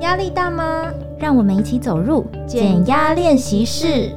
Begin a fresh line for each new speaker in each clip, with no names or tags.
压力大吗？
让我们一起走入减压练习室。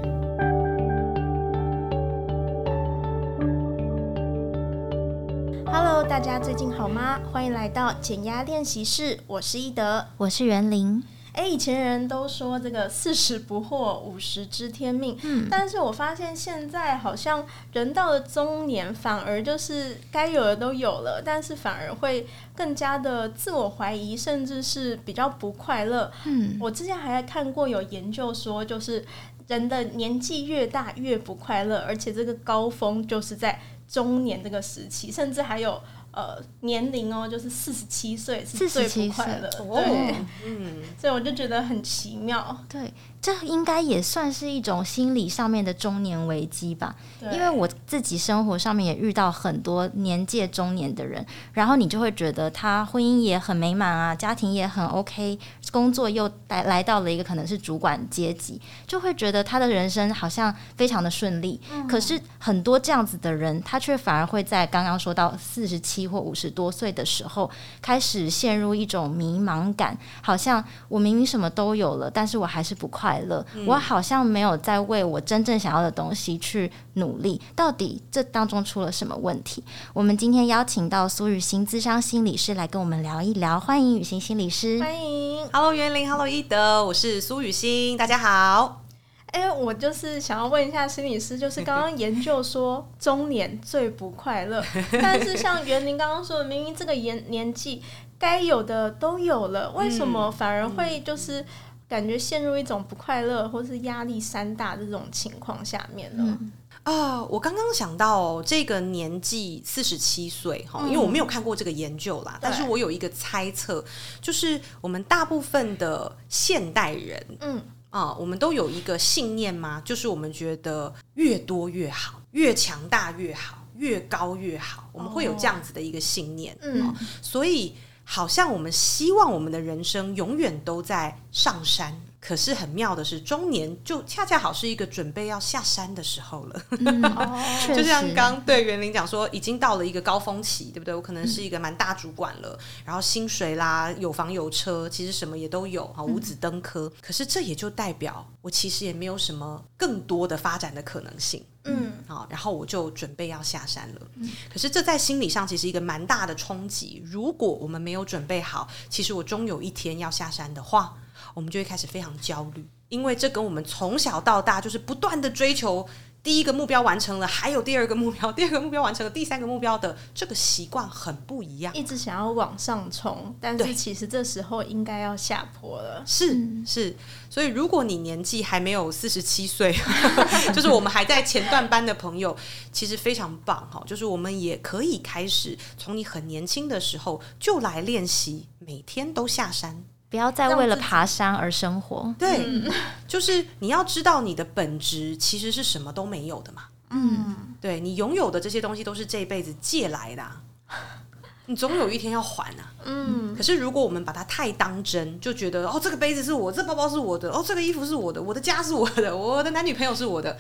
Hello，大家最近好吗？欢迎来到减压练习室，我是一德，
我是袁玲。
哎，以前人都说这个四十不惑，五十知天命。嗯，但是我发现现在好像人到了中年，反而就是该有的都有了，但是反而会更加的自我怀疑，甚至是比较不快乐。嗯，我之前还看过有研究说，就是人的年纪越大越不快乐，而且这个高峰就是在中年这个时期，甚至还有。呃，年龄哦，就是四十七岁是最不快乐，对，嗯，所以我就觉得很奇妙，
对。这应该也算是一种心理上面的中年危机吧，因为我自己生活上面也遇到很多年届中年的人，然后你就会觉得他婚姻也很美满啊，家庭也很 OK，工作又来来到了一个可能是主管阶级，就会觉得他的人生好像非常的顺利。嗯。可是很多这样子的人，他却反而会在刚刚说到四十七或五十多岁的时候，开始陷入一种迷茫感，好像我明明什么都有了，但是我还是不快。快乐，我好像没有在为我真正想要的东西去努力。到底这当中出了什么问题？我们今天邀请到苏雨欣，资商心理师来跟我们聊一聊。欢迎雨欣心理师，
欢迎。
Hello，袁玲，Hello，一德，我是苏雨欣，大家好。
哎，我就是想要问一下心理师，就是刚刚研究说中年最不快乐，但是像袁玲刚刚说的，明明这个年年纪该有的都有了，为什么反而会就是？感觉陷入一种不快乐或是压力山大这种情况下面呢？
啊、呃，我刚刚想到这个年纪四十七岁哈，因为我没有看过这个研究啦，但是我有一个猜测，就是我们大部分的现代人，嗯。啊，我们都有一个信念嘛，就是我们觉得越多越好，越强大越好，越高越好，我们会有这样子的一个信念，嗯，所以。好像我们希望我们的人生永远都在上山，可是很妙的是，中年就恰恰好是一个准备要下山的时候了。嗯、就像刚对袁林讲说，已经到了一个高峰期，对不对？我可能是一个蛮大主管了，嗯、然后薪水啦，有房有车，其实什么也都有啊，五子登科。嗯、可是这也就代表我其实也没有什么更多的发展的可能性。嗯，好，然后我就准备要下山了。嗯，可是这在心理上其实一个蛮大的冲击。如果我们没有准备好，其实我终有一天要下山的话，我们就会开始非常焦虑，因为这跟我们从小到大就是不断的追求。第一个目标完成了，还有第二个目标，第二个目标完成了，第三个目标的这个习惯很不一样，
一直想要往上冲，但是其实这时候应该要下坡了。
是是，所以如果你年纪还没有四十七岁，就是我们还在前段班的朋友，其实非常棒哈，就是我们也可以开始从你很年轻的时候就来练习，每天都下山。
不要再为了爬山而生活。
对，嗯、就是你要知道你的本质其实是什么都没有的嘛。嗯，对，你拥有的这些东西都是这辈子借来的，啊，你总有一天要还啊。嗯，可是如果我们把它太当真，就觉得哦，这个杯子是我，这包包是我的，哦，这个衣服是我的，我的家是我的，我的男女朋友是我的，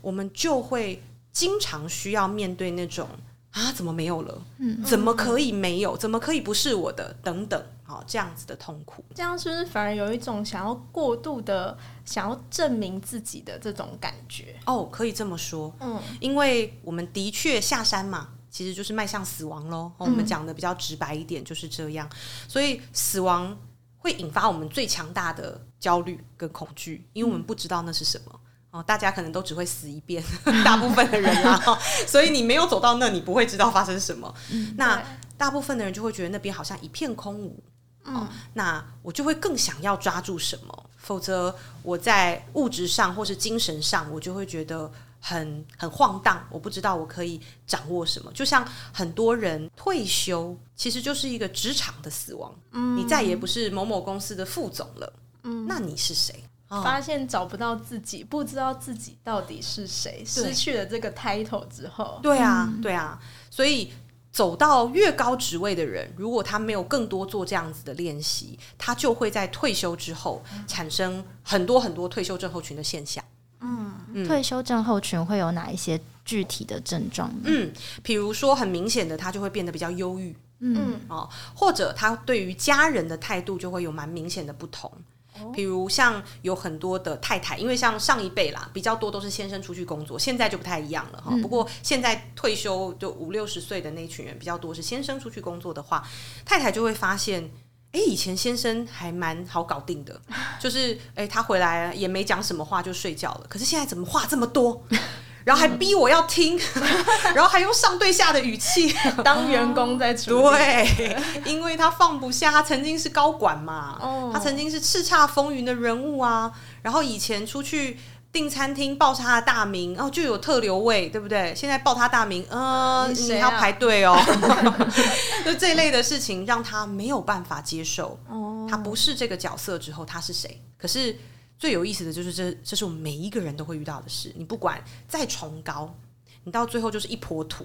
我们就会经常需要面对那种啊，怎么没有了？嗯，怎么可以没有？怎么可以不是我的？等等。好这样子的痛苦，
这样是不是反而有一种想要过度的想要证明自己的这种感觉？
哦，可以这么说，嗯，因为我们的确下山嘛，其实就是迈向死亡喽。我们讲的比较直白一点就是这样，所以死亡会引发我们最强大的焦虑跟恐惧，因为我们不知道那是什么。哦，大家可能都只会死一遍，大部分的人啊，所以你没有走到那，你不会知道发生什么。那大部分的人就会觉得那边好像一片空无。嗯、哦，那我就会更想要抓住什么，否则我在物质上或是精神上，我就会觉得很很晃荡。我不知道我可以掌握什么，就像很多人退休，其实就是一个职场的死亡。嗯，你再也不是某某公司的副总了。嗯，那你是谁？
发现找不到自己，不知道自己到底是谁，失去了这个 title 之后，
对啊，对啊，所以。走到越高职位的人，如果他没有更多做这样子的练习，他就会在退休之后产生很多很多退休症候群的现象。
嗯，嗯，退休症候群会有哪一些具体的症状呢？
嗯，比如说很明显的，他就会变得比较忧郁。嗯哦，或者他对于家人的态度就会有蛮明显的不同。比如像有很多的太太，因为像上一辈啦，比较多都是先生出去工作，现在就不太一样了哈。嗯、不过现在退休就五六十岁的那群人比较多是先生出去工作的话，太太就会发现，哎，以前先生还蛮好搞定的，就是哎他回来也没讲什么话就睡觉了，可是现在怎么话这么多？然后还逼我要听，嗯、然后还用上对下的语气
当员工在处理。
对，因为他放不下，他曾经是高管嘛，哦、他曾经是叱咤风云的人物啊。然后以前出去订餐厅报他的大名，哦，就有特留位，对不对？现在报他大名，呃，你，你要排队哦。就这类的事情让他没有办法接受。哦，他不是这个角色之后，他是谁？可是。最有意思的就是这，这是我们每一个人都会遇到的事。你不管再崇高，你到最后就是一坨土，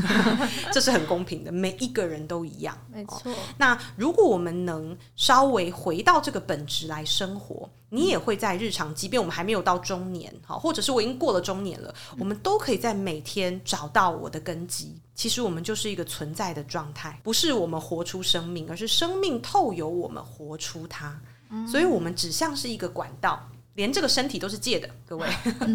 这是很公平的，每一个人都一样。
没错。
那如果我们能稍微回到这个本质来生活，你也会在日常，即便我们还没有到中年，好，或者是我已经过了中年了，我们都可以在每天找到我的根基。其实我们就是一个存在的状态，不是我们活出生命，而是生命透由我们活出它。所以，我们只像是一个管道，连这个身体都是借的，各位。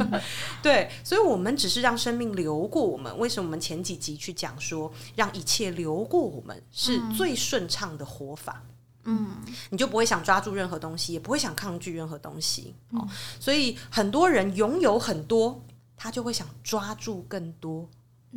对，所以，我们只是让生命流过我们。为什么我们前几集去讲说，让一切流过我们是最顺畅的活法？嗯，你就不会想抓住任何东西，也不会想抗拒任何东西。哦，所以很多人拥有很多，他就会想抓住更多。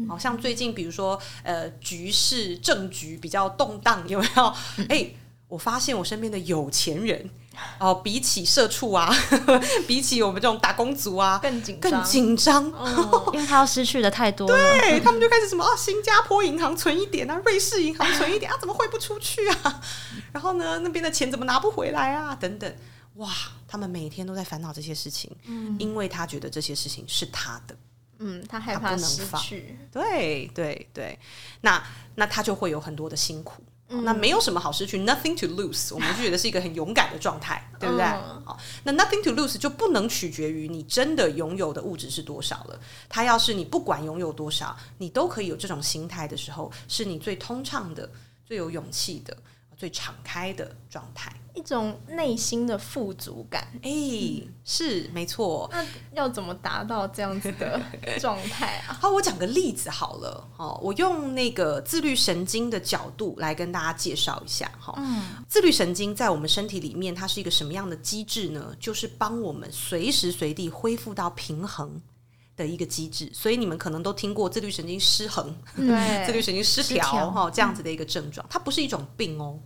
好像最近，比如说，呃，局势政局比较动荡，有没有？哎。我发现我身边的有钱人哦，比起社畜啊，比起我们这种打工族啊，
更紧
更紧张，
哦、因为他要失去的太多了。
对，他们就开始什么啊，新加坡银行存一点啊，瑞士银行存一点啊，怎么汇不出去啊？然后呢，那边的钱怎么拿不回来啊？等等，哇，他们每天都在烦恼这些事情，嗯，因为他觉得这些事情是他的，
嗯，他害怕失去，
对对对，那那他就会有很多的辛苦。嗯、那没有什么好失去，nothing to lose，我们就觉得是一个很勇敢的状态，对不对？好、嗯，那 nothing to lose 就不能取决于你真的拥有的物质是多少了。它要是你不管拥有多少，你都可以有这种心态的时候，是你最通畅的、最有勇气的、最敞开的状态。
一种内心的富足感，
哎、欸，嗯、是没错。
那要怎么达到这样子的状态啊？
好，我讲个例子好了。哦，我用那个自律神经的角度来跟大家介绍一下。哈，嗯，自律神经在我们身体里面，它是一个什么样的机制呢？就是帮我们随时随地恢复到平衡的一个机制。所以你们可能都听过自律神经失衡，对，自律神经失调哈，这样子的一个症状，它不是一种病哦。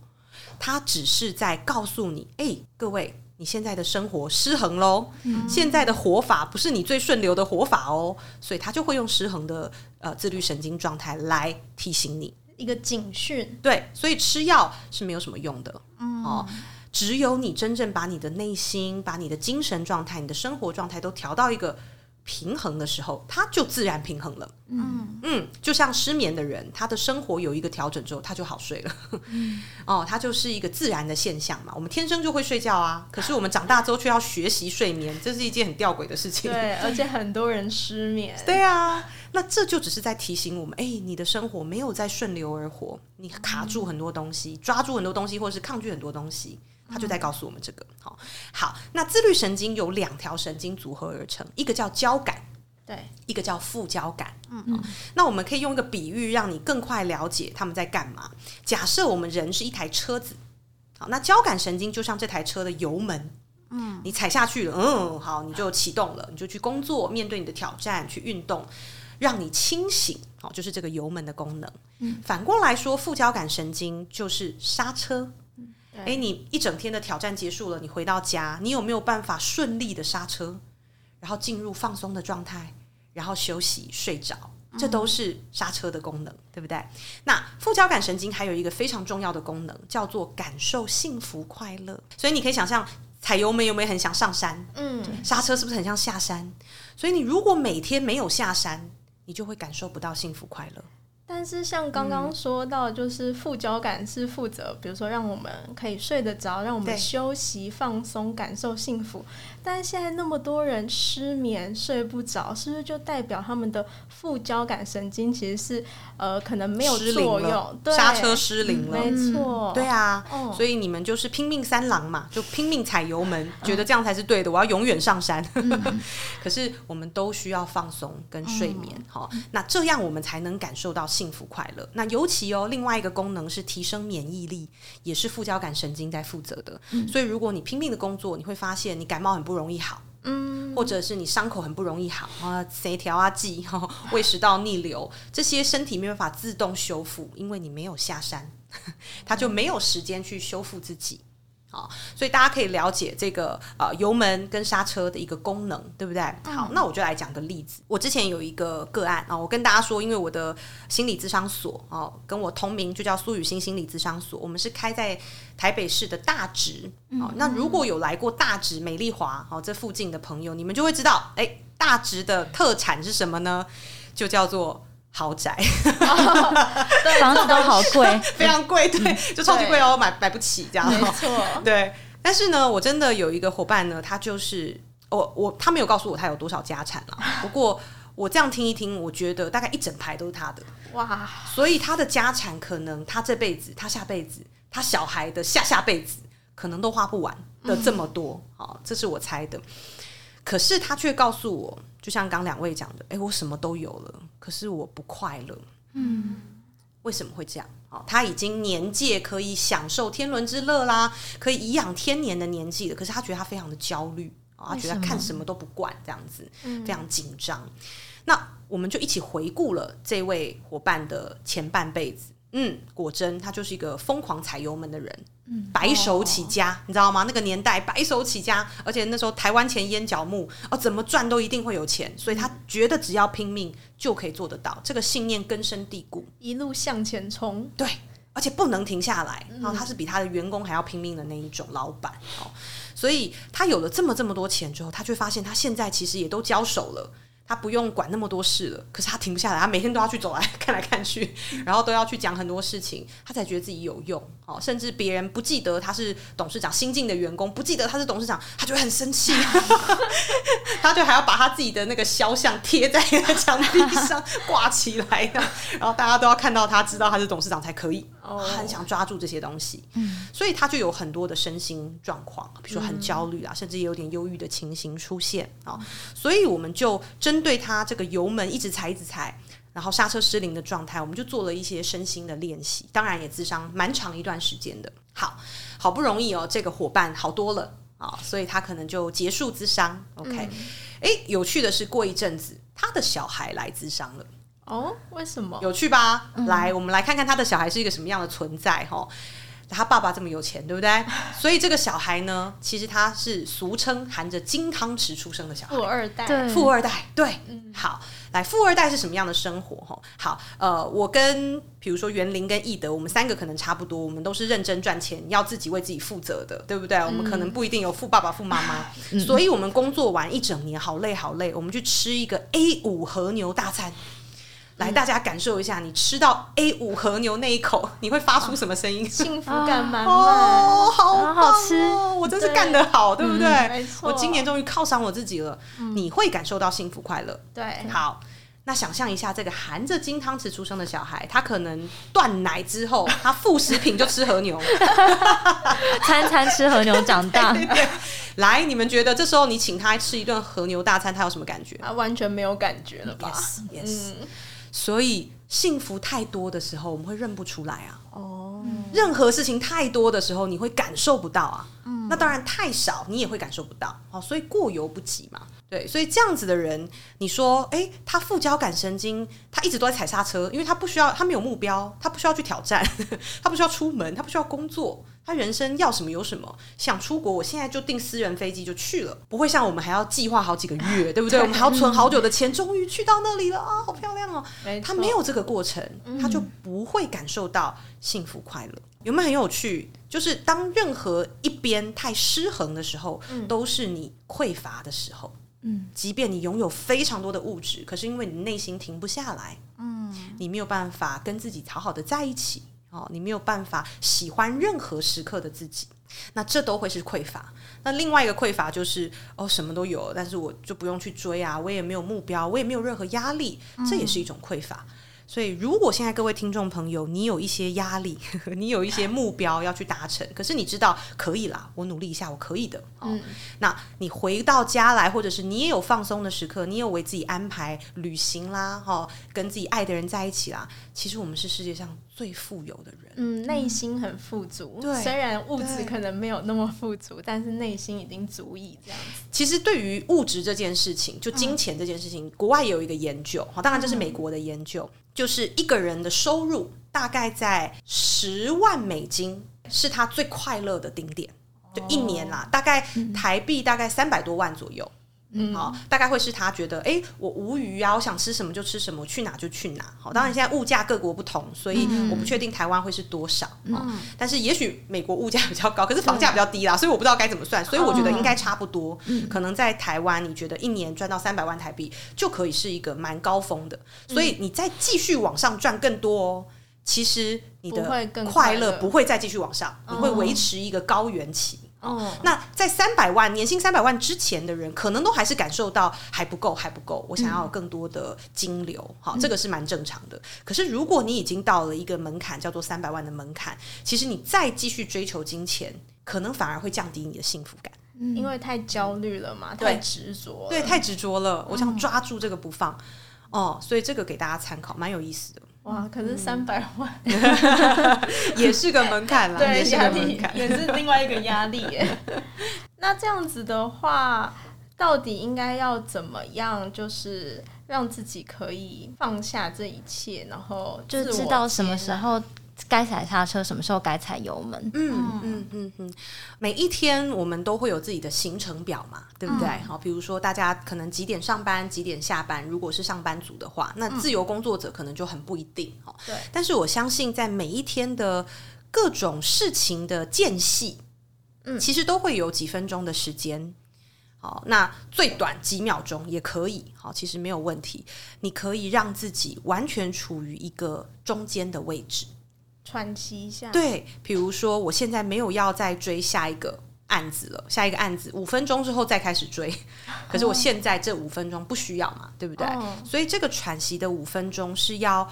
它只是在告诉你，哎，各位，你现在的生活失衡喽，嗯、现在的活法不是你最顺流的活法哦，所以他就会用失衡的呃自律神经状态来提醒你
一个警讯。
对，所以吃药是没有什么用的，嗯、哦，只有你真正把你的内心、把你的精神状态、你的生活状态都调到一个。平衡的时候，他就自然平衡了。嗯嗯，就像失眠的人，他的生活有一个调整之后，他就好睡了。嗯、哦，他就是一个自然的现象嘛。我们天生就会睡觉啊，可是我们长大之后却要学习睡眠，这是一件很吊诡的事情。
对，而且很多人失眠。
对啊，那这就只是在提醒我们：哎，你的生活没有在顺流而活，你卡住很多东西，抓住很多东西，或者是抗拒很多东西。他就在告诉我们这个，好，好。那自律神经有两条神经组合而成，一个叫交感，
对，
一个叫副交感。嗯嗯。那我们可以用一个比喻，让你更快了解他们在干嘛。假设我们人是一台车子，好，那交感神经就像这台车的油门，嗯，你踩下去了，嗯，好，你就启动了，你就去工作，面对你的挑战，去运动，让你清醒，好，就是这个油门的功能。嗯，反过来说，副交感神经就是刹车。哎对，你一整天的挑战结束了，你回到家，你有没有办法顺利的刹车，然后进入放松的状态，然后休息睡着？这都是刹车的功能，嗯、对不对？那副交感神经还有一个非常重要的功能，叫做感受幸福快乐。所以你可以想象，踩油门有没有很想上山？嗯，刹车是不是很像下山？所以你如果每天没有下山，你就会感受不到幸福快乐。
但是像刚刚说到，就是副交感是负责，比如说让我们可以睡得着，让我们休息放松，感受幸福。但是现在那么多人失眠睡不着，是不是就代表他们的副交感神经其实是呃可能没有作用，
刹车失灵了？
没错，
对啊，哦，所以你们就是拼命三郎嘛，就拼命踩油门，觉得这样才是对的，我要永远上山。可是我们都需要放松跟睡眠，好，那这样我们才能感受到幸福快乐。那尤其哦，另外一个功能是提升免疫力，也是副交感神经在负责的。所以如果你拼命的工作，你会发现你感冒很不容易好，嗯，或者是你伤口很不容易好啊，协调啊剂，胃食道逆流这些身体没办法自动修复，因为你没有下山，他就没有时间去修复自己。好，所以大家可以了解这个呃油门跟刹车的一个功能，对不对？好，那我就来讲个例子。我之前有一个个案啊，我跟大家说，因为我的心理咨商所哦，跟我同名就叫苏雨欣心理咨商所，我们是开在台北市的大直。哦，那如果有来过大直、美丽华哦这附近的朋友，你们就会知道，哎，大直的特产是什么呢？就叫做。豪宅，
对，房子都好贵，
非常贵，对，就超级贵哦，买买不起这样，
没错，
对。但是呢，我真的有一个伙伴呢，他就是我我他没有告诉我他有多少家产了。不过我这样听一听，我觉得大概一整排都是他的。哇，所以他的家产可能他这辈子、他下辈子、他小孩的下下辈子，可能都花不完的这么多。好，嗯，这是我猜的。可是他却告诉我，就像刚两位讲的，哎，我什么都有了，可是我不快乐。嗯，为什么会这样？哦，他已经年届可以享受天伦之乐啦，可以颐养天年的年纪了，可是他觉得他非常的焦虑，哦，他觉得看什么都不惯，这样子，非常紧张。那我们就一起回顾了这位伙伴的前半辈子。嗯，果真他就是一个疯狂踩油门的人，嗯，白手起家，哦，你知道吗？那个年代白手起家，而且那时候台湾钱烟脚木，哦，怎么赚都一定会有钱，所以他觉得只要拼命就可以做得到，这个信念根深蒂固，
一路向前冲，
对，而且不能停下来。然后他是比他的员工还要拼命的那一种老板，哦，所以他有了这么这么多钱之后，他却发现他现在其实也都交手了。他不用管那么多事了，可是他停不下来，他每天都要去走来看来看去，然后都要去讲很多事情，他才觉得自己有用。哦，甚至别人不记得他是董事长，新进的员工不记得他是董事长，他就会很生气，他就还要把他自己的那个肖像贴在墙壁上挂起来，然后大家都要看到他，知道他是董事长才可以。他很想抓住这些东西，所以他就有很多的身心状况，比如说很焦虑啊，甚至也有点忧郁的情形出现啊。所以我们就针。对他这个油门一直踩一直踩，然后刹车失灵的状态，我们就做了一些身心的练习，当然也自伤蛮长一段时间的。好，好不容易哦，这个伙伴好多了啊，所以他可能就结束自伤。OK，哎、嗯，有趣的是，过一阵子他的小孩来自伤了。
哦，为什么？
有趣吧？嗯、来，我们来看看他的小孩是一个什么样的存在哈。他爸爸这么有钱，对不对？所以这个小孩呢，其实他是俗称含着金汤匙出生的小孩，
富二代。
对，
富二代，对。嗯、好，来，富二代是什么样的生活？哈，好，呃，我跟比如说园林跟易德，我们三个可能差不多，我们都是认真赚钱，要自己为自己负责的，对不对？嗯、我们可能不一定有富爸爸、富妈妈，嗯、所以我们工作完一整年，好累好累，我们去吃一个 A 五和牛大餐。来，大家感受一下，你吃到 A 五和牛那一口，你会发出什么声音？
幸福感满满，
哦，好棒哦，
好吃！
我真是干得好，对，对不对？
嗯，没错。
我今年终于犒赏我自己了。嗯，你会感受到幸福快乐。
对，
好，那想象一下，这个含着金汤匙出生的小孩，他可能断奶之后，他副食品就吃和牛，
餐餐吃和牛长大。
来，你们觉得这时候你请他吃一顿和牛大餐，他有什么感觉？
他完全没有感觉了吧
？Yes, yes. 嗯。所以幸福太多的时候，我们会认不出来啊。哦，任何事情太多的时候，你会感受不到啊。嗯，那当然太少，你也会感受不到。哦，所以过犹不及嘛。对，所以这样子的人，你说，诶，他副交感神经，他一直都在踩刹车，因为他不需要，他没有目标，他不需要去挑战，他不需要出门，他不需要工作。他人生要什么有什么，想出国，我现在就订私人飞机就去了，不会像我们还要计划好几个月，对不对？对，我们还要存好久的钱，终于去到那里了啊，好漂亮哦！他没有这个过程，他就不会感受到幸福快乐。有没有很有趣？就是当任何一边太失衡的时候，都是你匮乏的时候。嗯，即便你拥有非常多的物质，可是因为你内心停不下来，嗯。嗯，你没有办法跟自己好好的在一起，哦，你没有办法喜欢任何时刻的自己，那这都会是匮乏。那另外一个匮乏就是哦，什么都有，但是我就不用去追啊，我也没有目标，我也没有任何压力，这也是一种匮乏。嗯所以，如果现在各位听众朋友，你有一些压力，你有一些目标要去达成，可是你知道可以啦，我努力一下，我可以的。哦，嗯，那你回到家来，或者是你也有放松的时刻，你有为自己安排旅行啦，哈，跟自己爱的人在一起啦。其实我们是世界上最富有的人，
嗯，内心很富足。对，虽然物质可能没有那么富足，但是内心已经足以这样子。
其实对于物质这件事情，就金钱这件事情，嗯，国外也有一个研究，哈，当然这是美国的研究。嗯就是一个人的收入大概在十万美金，是他最快乐的顶点，就一年啦，大概台币大概三百多万左右。嗯，好，大概会是他觉得，哎、欸，我无语啊，我想吃什么就吃什么，我去哪就去哪。好，当然现在物价各国不同，所以我不确定台湾会是多少。嗯，但是也许美国物价比较高，可是房价比较低啦，所以我不知道该怎么算。所以我觉得应该差不多。嗯，可能在台湾，你觉得一年赚到三百万台币就可以是一个蛮高峰的。所以你再继续往上赚更多哦，其实你的快乐不会再继续往上，你会维持一个高原期。哦，那在三百万年薪三百万之前的人，可能都还是感受到还不够，还不够。我想要有更多的金流，好、嗯，这个是蛮正常的。可是如果你已经到了一个门槛，叫做三百万的门槛，其实你再继续追求金钱，可能反而会降低你的幸福感，
嗯、因为太焦虑了嘛，太执着，
对，太执着了。我想抓住这个不放，哦，所以这个给大家参考，蛮有意思的。
哇，可是三百万、嗯、
也是个门槛啦，
对，
也是个门槛，
也是另外一个压力耶。那这样子的话，到底应该要怎么样，就是让自己可以放下这一切，然后
就知道什么时候。该踩刹车，什么时候该踩油门？
嗯嗯嗯嗯，每一天我们都会有自己的行程表嘛，对不对？好、嗯，比如说大家可能几点上班，几点下班。如果是上班族的话，那自由工作者可能就很不一定。对。但是我相信，在每一天的各种事情的间隙，嗯，其实都会有几分钟的时间。好，那最短几秒钟也可以。好，其实没有问题。你可以让自己完全处于一个中间的位置。
喘息一下，
对，比如说我现在没有要再追下一个案子了，下一个案子五分钟之后再开始追，可是我现在这五分钟不需要嘛，对不对？哦，所以这个喘息的五分钟是要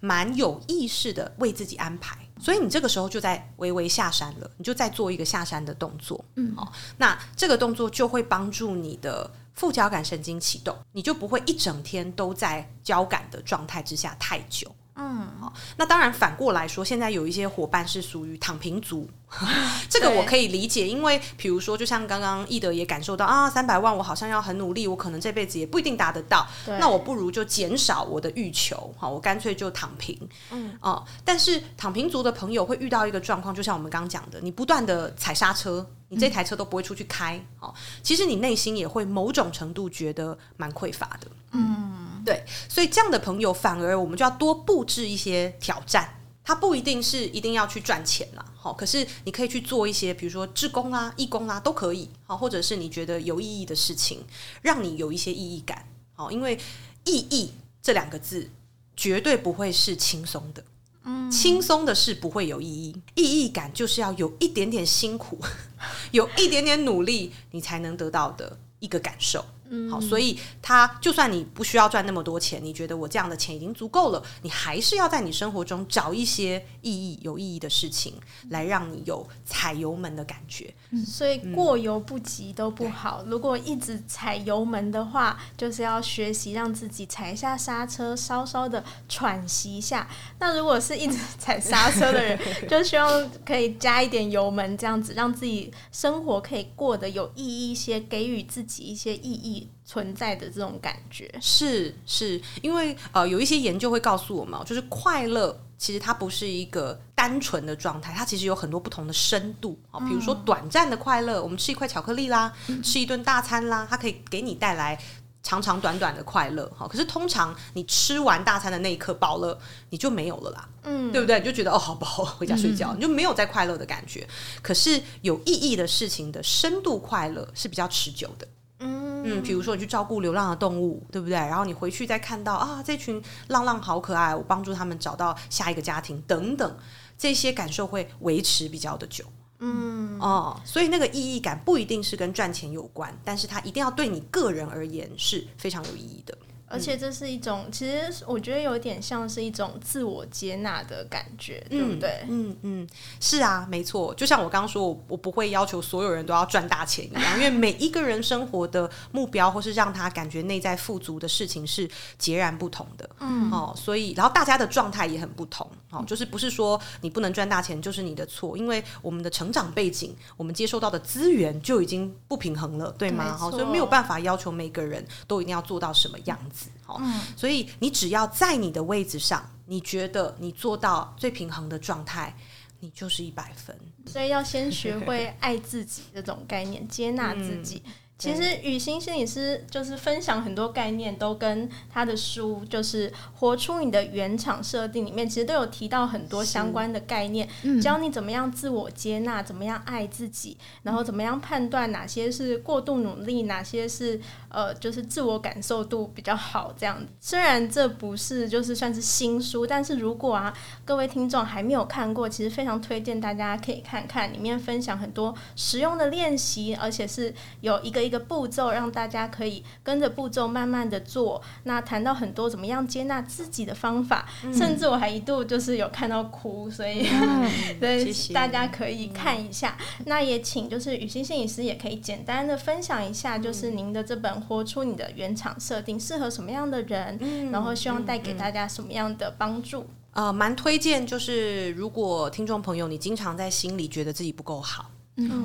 蛮有意识的为自己安排，所以你这个时候就在微微下山了，你就在做一个下山的动作，嗯，好，那这个动作就会帮助你的副交感神经启动，你就不会一整天都在交感的状态之下太久。嗯，好，那当然反过来说，现在有一些伙伴是属于躺平族，这个我可以理解，因为比如说，就像刚刚易德也感受到啊，三百万我好像要很努力，我可能这辈子也不一定达得到，那我不如就减少我的欲求，好，我干脆就躺平，嗯。啊，但是躺平族的朋友会遇到一个状况，就像我们刚刚讲的，你不断的踩刹车，你这台车都不会出去开，哦，其实你内心也会某种程度觉得蛮匮乏的，嗯。对，所以这样的朋友反而我们就要多布置一些挑战。他不一定是一定要去赚钱啦，好，可是你可以去做一些，比如说志工啊、义工啊，都可以，好，或者是你觉得有意义的事情，让你有一些意义感，好，因为意义这两个字绝对不会是轻松的，嗯，轻松的事不会有意义，意义感就是要有一点点辛苦，有一点点努力，你才能得到的一个感受。嗯，好，所以他就算你不需要赚那么多钱，你觉得我这样的钱已经足够了，你还是要在你生活中找一些意义、有意义的事情，来让你有踩油门的感觉。
嗯，所以过犹不及都不好。嗯，如果一直踩油门的话，就是要学习让自己踩一下刹车，稍稍的 喘息一下。那如果是一直踩刹车的人，就希望可以加一点油门，这样子让自己生活可以过得有意义一些，给予自己一些意义。存在的这种感觉
是是因为呃有一些研究会告诉我们，就是快乐其实它不是一个单纯的状态，它其实有很多不同的深度啊。比如说短暂的快乐，我们吃一块巧克力啦，嗯、吃一顿大餐啦，它可以给你带来长长短短的快乐哈。可是通常你吃完大餐的那一刻饱了，你就没有了啦，嗯，对不对？你就觉得哦好饱，回家睡觉，嗯、你就没有再快乐的感觉。可是有意义的事情的深度快乐是比较持久的。嗯，比如说你去照顾流浪的动物，对不对？然后你回去再看到啊，这群浪浪好可爱，我帮助他们找到下一个家庭等等，这些感受会维持比较的久。嗯哦，所以那个意义感不一定是跟赚钱有关，但是它一定要对你个人而言是非常有意义的。
而且这是一种，其实我觉得有点像是一种自我接纳的感觉，对不对？
嗯嗯，是啊，没错。就像我刚刚说，我我不会要求所有人都要赚大钱一样，因为每一个人生活的目标或是让他感觉内在富足的事情是截然不同的。嗯哦，所以然后大家的状态也很不同。哦，就是不是说你不能赚大钱就是你的错，因为我们的成长背景，我们接受到的资源就已经不平衡了，对吗？好，所以没有办法要求每个人都一定要做到什么样子。好，嗯，所以你只要在你的位置上，你觉得你做到最平衡的状态，你就是一百分。
所以要先学会爱自己这种概念，接纳自己。嗯其实雨欣心理师就是分享很多概念，都跟他的书就是《活出你的原厂设定》里面，其实都有提到很多相关的概念，嗯、教你怎么样自我接纳，怎么样爱自己，然后怎么样判断哪些是过度努力，哪些是呃就是自我感受度比较好这样。虽然这不是就是算是新书，但是如果啊各位听众还没有看过，其实非常推荐大家可以看看，里面分享很多实用的练习，而且是有一个。一个步骤，让大家可以跟着步骤慢慢的做。那谈到很多怎么样接纳自己的方法，嗯、甚至我还一度就是有看到哭，所以，嗯、所以大家可以看一下。嗯、那也请就是雨欣心理师也可以简单的分享一下，就是您的这本《活出你的原厂设定》适合什么样的人，嗯、然后希望带给大家什么样的帮助？
呃，蛮推荐，就是如果听众朋友你经常在心里觉得自己不够好。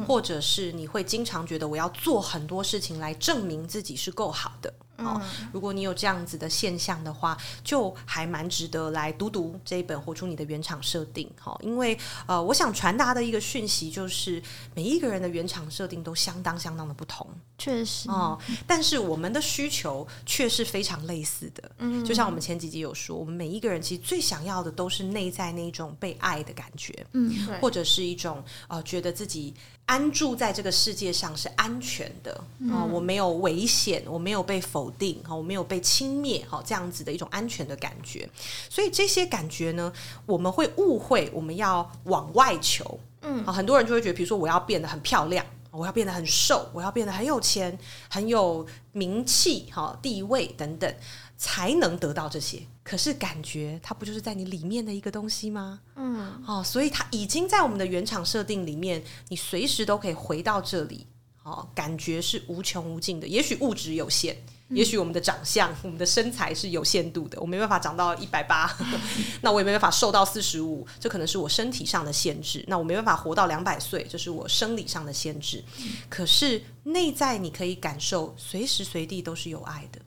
或者是你会经常觉得我要做很多事情来证明自己是够好的。哦，如果你有这样子的现象的话，就还蛮值得来读读这一本《活出你的原厂设定》哈，因为呃，我想传达的一个讯息就是，每一个人的原厂设定都相当相当的不同，
确实
哦，但是我们的需求却是非常类似的。嗯，就像我们前几集有说，我们每一个人其实最想要的都是内在那种被爱的感觉，嗯，或者是一种呃，觉得自己。安住在这个世界上是安全的啊、我没有危险，我没有被否定哈，我没有被轻蔑，哈，这样子的一种安全的感觉。所以这些感觉呢，我们会误会，我们要往外求，嗯，很多人就会觉得，比如说我要变得很漂亮，我要变得很瘦，我要变得很有钱，很有名气，哈，地位等等。才能得到这些，可是感觉它不就是在你里面的一个东西吗？嗯，哦，所以它已经在我们的原厂设定里面，你随时都可以回到这里。哦，感觉是无穷无尽的。也许物质有限，嗯、也许我们的长相、我们的身材是有限度的，我没办法长到一百八，那我也没办法瘦到四十五，这可能是我身体上的限制。那我没办法活到两百岁，这是我生理上的限制。嗯、可是内在你可以感受，随时随地都是有爱的。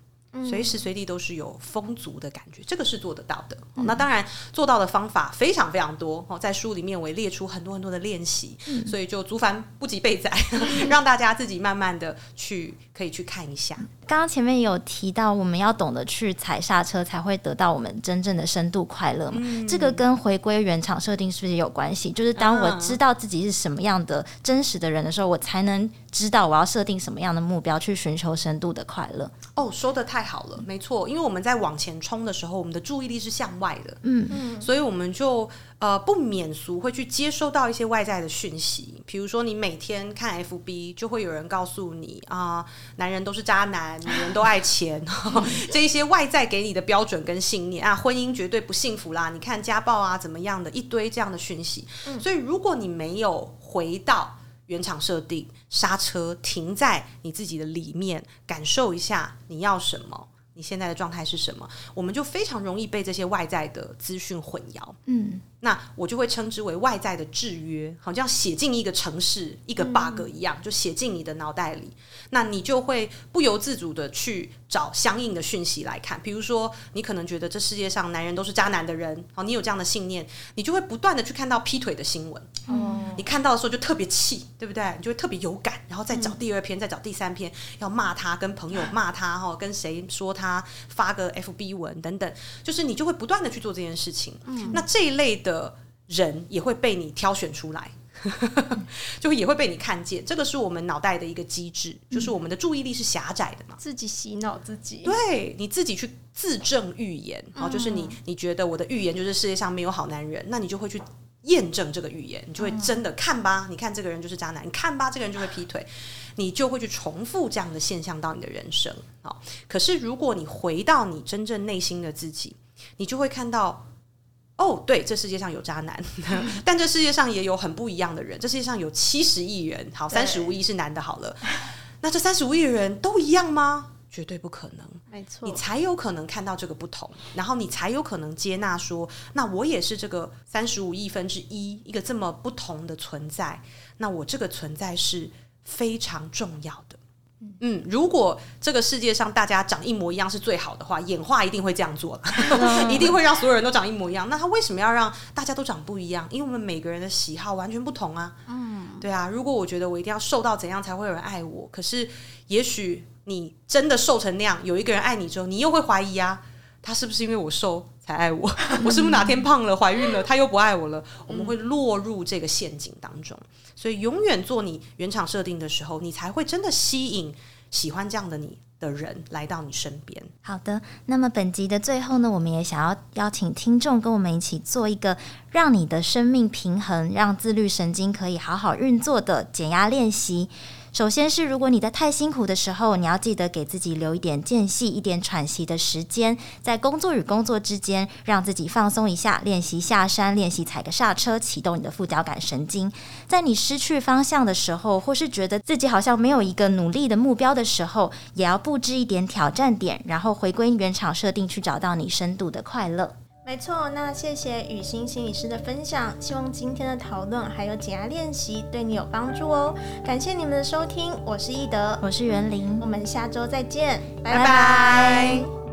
随时随地都是有丰足的感觉，这个是做得到的。嗯、那当然做到的方法非常非常多哦，在书里面我也列出很多很多的练习，嗯、所以就竹凡不及备载，嗯、让大家自己慢慢的去可以去看一下。
刚刚前面有提到，我们要懂得去踩刹车，才会得到我们真正的深度快乐嘛。嗯、这个跟回归原厂设定是不是也有关系？就是当我知道自己是什么样的真实的人的时候，我才能知道我要设定什么样的目标去寻求深度的快乐。
哦，说的太好了，没错，因为我们在往前冲的时候，我们的注意力是向外的，嗯。嗯，所以我们就呃不免俗会去接收到一些外在的讯息，比如说你每天看 FB，就会有人告诉你啊、呃，男人都是渣男，女人都爱钱，这一些外在给你的标准跟信念啊，婚姻绝对不幸福啦，你看家暴啊怎么样的一堆这样的讯息，嗯、所以如果你没有回到原厂设定，刹车，停在你自己的里面，感受一下你要什么，你现在的状态是什么，我们就非常容易被这些外在的资讯混淆。嗯。那我就会称之为外在的制约，好像写进一个城市一个 bug 一样，就写进你的脑袋里。那你就会不由自主的去找相应的讯息来看。比如说，你可能觉得这世界上男人都是渣男的人，好，你有这样的信念，你就会不断的去看到劈腿的新闻。哦，你看到的时候就特别气，对不对？你就会特别有感，然后再找第二篇，再找第三篇，要骂他，跟朋友骂他，哈，跟谁说他，发个 FB 文等等，就是你就会不断的去做这件事情。嗯，那这一类的。人也会被你挑选出来，就也会被你看见。这个是我们脑袋的一个机制，就是我们的注意力是狭窄的嘛，
自己洗脑自己，
对，你自己去自证预言，好，就是你你觉得我的预言就是世界上没有好男人，那你就会去。验证这个预言，你就会真的看吧。你看这个人就是渣男，你看吧，这个人就会劈腿，你就会去重复这样的现象到你的人生。好，可是如果你回到你真正内心的自己，你就会看到，哦，对，这世界上有渣男，但这世界上也有很不一样的人。这世界上有七十亿人，好，三十五亿是男的，好了，那这三十五亿人都一样吗？绝对不可能，
没错，
你才有可能看到这个不同，然后你才有可能接纳说，那我也是这个三十五亿分之一，一个这么不同的存在，那我这个存在是非常重要的。嗯，如果这个世界上大家长一模一样是最好的话，演化一定会这样做，一定会让所有人都长一模一样。那他为什么要让大家都长不一样？因为我们每个人的喜好完全不同啊。嗯，对啊。如果我觉得我一定要瘦到怎样才会有人爱我，可是也许。你真的瘦成那样，有一个人爱你之后，你又会怀疑啊，他是不是因为我瘦才爱我？我是不是哪天胖了、怀孕了，他又不爱我了？我们会落入这个陷阱当中。所以，永远做你原厂设定的时候，你才会真的吸引喜欢这样的你的人来到你身边。
好的，那么本集的最后呢，我们也想要邀请听众跟我们一起做一个让你的生命平衡、让自律神经可以好好运作的减压练习。首先是，如果你在太辛苦的时候，你要记得给自己留一点间隙、一点喘息的时间，在工作与工作之间，让自己放松一下，练习下山，练习踩个刹车，启动你的副交感神经。在你失去方向的时候，或是觉得自己好像没有一个努力的目标的时候，也要布置一点挑战点，然后回归原厂设定，去找到你深度的快乐。
没错，那谢谢雨欣心理师的分享，希望今天的讨论还有减压练习对你有帮助哦。感谢你们的收听，我是易德，
我是袁玲，
我们下周再见，拜拜。
拜拜。